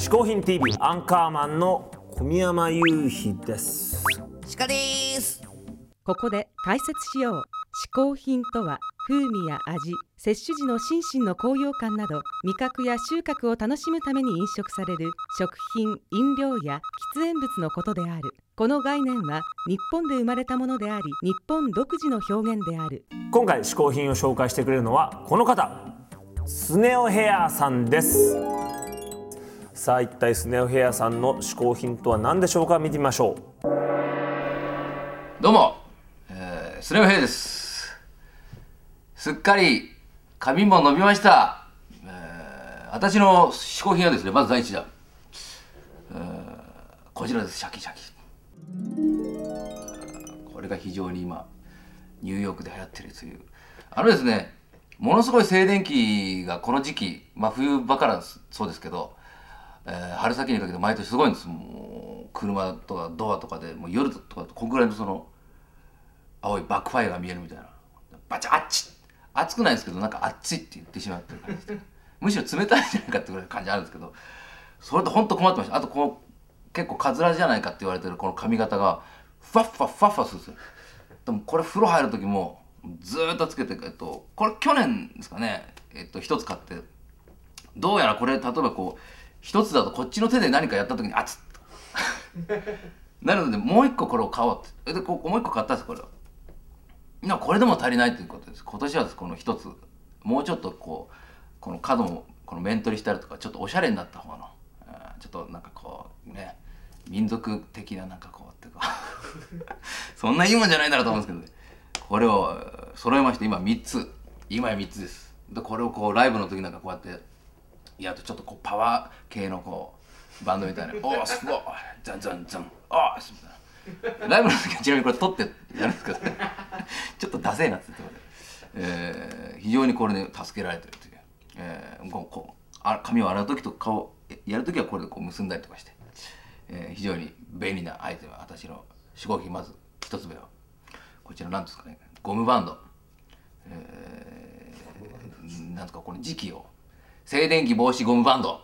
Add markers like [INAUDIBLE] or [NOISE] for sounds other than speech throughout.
嗜好品 TV アンカーマンの小宮山雄飛です。鹿です。ここで解説しよう。嗜好品とは風味や味摂取時の心身の高揚感など味覚や収穫を楽しむために飲食される食品飲料や喫煙物のことである。この概念は日本で生まれたものであり日本独自の表現である。今回嗜好品を紹介してくれるのはこの方。スネオヘアさんですさあ一体スネオヘアさんの嗜好品とは何でしょうか？見てみましょうどうも、えー、スネオヘイです。すっかり髪も伸びました。えー私の嗜好品はですね、まず第一弾。えーこちらです、シャキシャキ。これが非常に今、ニューヨークで流行ってるという。あのですね、ものすごい静電気がこの時期、まあ冬場からそうですけど、えー春先にかけて毎年すごいんです。もう車とかドアとかでもう夜とかこんぐらいのその青いバックファイアが見えるみたいな。バチッあっち熱くないですけどなんか熱いって言ってしまってる感じで [LAUGHS] むしろ冷たいんじゃないかってぐらい感じあるんですけどそれと本当困ってました。あとこの結構カズラじゃないかって言われてるこの髪型がふわっふわふわふわするんですよ。でもこれ風呂入る時もずっとつけて、えっと、これ去年ですかね。えっと一つ買ってどうやらこれ例えばこう一つだとこっちの手で何かやった時にあつっ [LAUGHS] なるのでもう一個これを買おうって。でこうもう一個買ったんですこれをなこれでも足りないということです。今年はこの一つ。もうちょっとこうこの角もこの面取りしたりとかちょっとおしゃれになった方の。あちょっとなんかこうね。民族的ななんかこうっていうか。[LAUGHS] そんないいもんじゃないならと思うんですけどね。これを揃えまして今3つ。今や3つです。でこれをこうライブの時なんかこうやってやとちょっとこうパワー系のこうバンドみたいな「おーすごい。ザンザンザン。おーす」みたいな。ライブの時はちなみにこれ撮ってやるんですけどちょっとダセえなって言って、えー非常にこれで助けられてるという、えーこうこうあ髪を洗う時と顔やる時はこれでこう結んだりとかして、えー非常に便利なアイテム私の嗜好品まず一つ目はこちら何ですかね。ゴムバンド。えーなんとかこの時期を静電気防止ゴムバンド。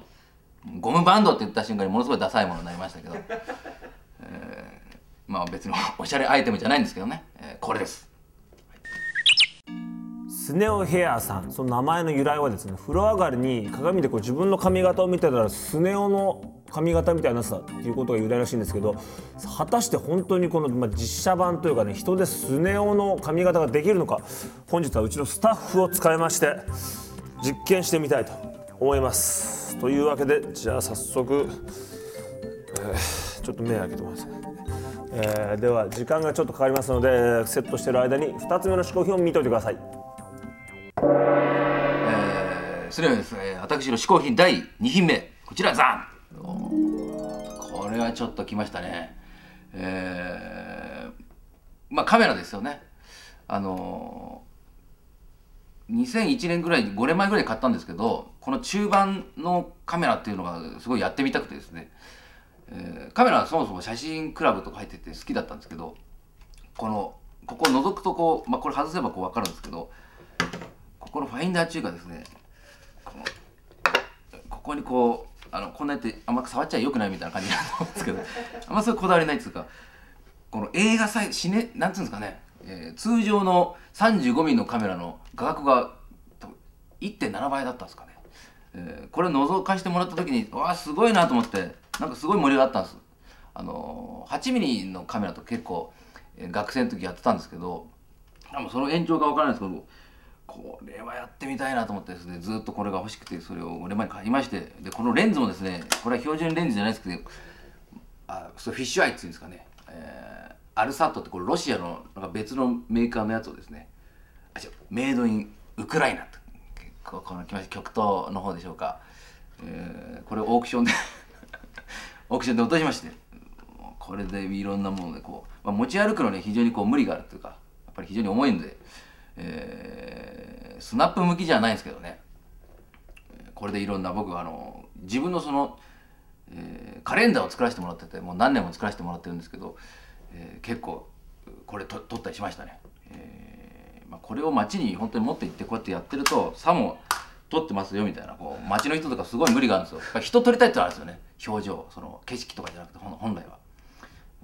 ゴムバンドって言った瞬間にものすごいダサいものになりましたけど、[LAUGHS] えーまあ別のおしゃれアイテムじゃないんですけどね、えーこれです。スネオヘアさん。その名前の由来はですね風呂上がりに鏡でこう自分の髪型を見てたらスネ夫の髪型みたいなってたっていうことが由来らしいんですけど果たして本当にこの、ま、実写版というかね人でスネ夫の髪型ができるのか。本日はうちのスタッフを使いまして実験してみたいと思います。というわけでじゃあ早速、えーちょっと目開けてますね。えーでは時間がちょっとかかりますのでセットしてる間に2つ目の嗜好品を見ておいてください。えーそれではですね私の嗜好品第2品目こちらザン。これはちょっときましたね。えーまあカメラですよね。あの2001年ぐらいに5年前ぐらいに買ったんですけどこの中盤のカメラっていうのがすごいやってみたくてですね、えーカメラはそもそも写真クラブとか入ってて好きだったんですけどこのここを覗くとこう、まあ、これ外せばこう分かるんですけどここのファインダー中がですね。ここにこうあのこんなやってあんま触っちゃよくないみたいな感じなんと思うんですけどあんまそういうこだわりないっていうかこの映画サイズシネなんていうんですかね、えー通常の 35mm のカメラの画角が1.7倍だったんですかね、えーこれ覗かしてもらった時にわあすごいなと思ってなんかすごい盛り上がったんです。あのー 8mm のカメラと結構、えー学生の時やってたんですけどでもその延長が分からないんですけどこれはやってみたいなと思ってですねずっとこれが欲しくてそれを5年前に買いましてでこのレンズもですねこれは標準レンズじゃないですけどあそうフィッシュアイっていうんですかね、えーアルサットってこれロシアのなんか別のメーカーのやつをですねあ違うメイドインウクライナと結構この来ました極東の方でしょうか、えーこれオークションで [LAUGHS] オークションで落としましてこれでいろんなものでこう、まあ、持ち歩くのに非常にこう無理があるというかやっぱり非常に重いんで、えースナップ向きじゃないんですけどね。これでいろんな僕はあの自分のその、えーカレンダーを作らせてもらっててもう何年も作らせてもらってるんですけど、えー結構これと撮ったりしましたね、えーまあ、これを街に本当に持って行ってこうやってやってるとさも撮ってますよみたいなこう街の人とかすごい無理があるんですよ。人撮りたいってのあるんですよね。表情その景色とかじゃなくて本本来は。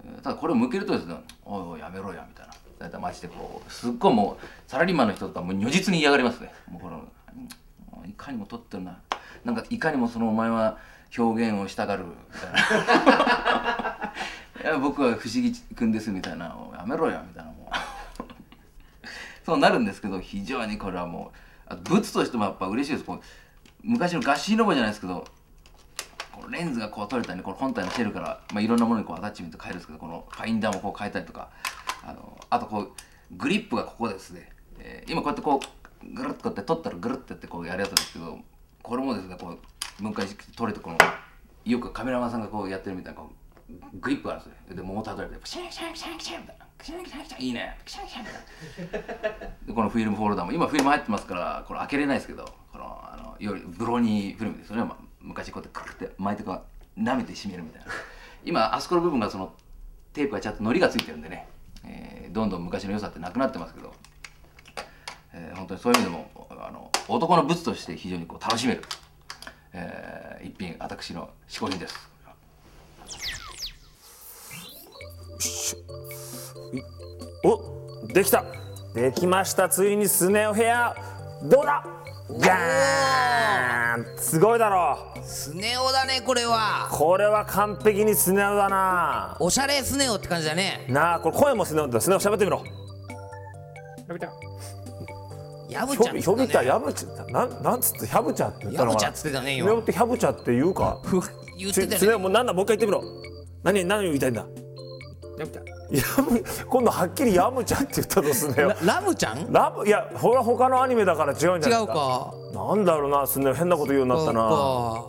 えーただこれを向けるとですね「おいおいやめろや」みたいな。大体街でこうすっごいもうサラリーマンの人とかもう如実に嫌がりますね。もうこのいかにも撮ってるな。なんかいかにもそのお前は表現をしたがるみたいな。や僕は不思議くんですみたいなやめろよみたいなもう。[LAUGHS] そうなるんですけど非常にこれはもうあ物としてもやっぱ嬉しいです。こう昔のガシーノボじゃないですけどこのレンズがこう取れたりねこの本体のシェルから、まあ、いろんなものにこうアタッチメント変えるんですけどこのファインダーもこう変えたりとかあのあとこうグリップがここですね、えー今こうやってこうぐるっとこうやって取ったらぐるってやってこうやるやつですけどこれもですねこう分解して取れてこのよくカメラマンさんがこうやってるみたいなこうグリップがあるんですよでモータードライブでシャンシャンシャンシャンみたいなシャンシャンシャンいいねシャンシャンみたいなでこのフィルムフォルダーも今フィルム入ってますからこれ開けれないですけどこのあのいわゆるブロニーフィルムですよね、まあ、昔こうやってクルって巻いてこう舐めて締めるみたいな今あそこの部分がそのテープがちゃんと糊がついてるんでね、えーどんどん昔の良さってなくなってますけど、えー本当にそういう意味でもあの男の物として非常にこう楽しめる、えー一品私の嗜好品ですできた。できました。ついにスネ夫ヘアどうだ？ガーン。すごいだろ。スネ夫だねこれは。これは完璧にスネ夫だな。おしゃれスネ夫って感じだね。なあこれ声もスネ夫だ。スネ夫喋ってみろ。ヤブちゃん。ひょびたやぶちゃなんなんつってヒャブチャって言ったのかな。ヤブちゃっつってたねスネ夫今。ってヒャブチャって言うか。言ってたね。スネ夫もうなんだもう一回言ってみろ。何何を言いたいんだ？やぶ今度はっきりヤムちゃんって言ったとすねよ。ララムちゃん？ラブいやほら他のアニメだから違うんじゃない違うか。なんだろうなすね変なこと言うようになったな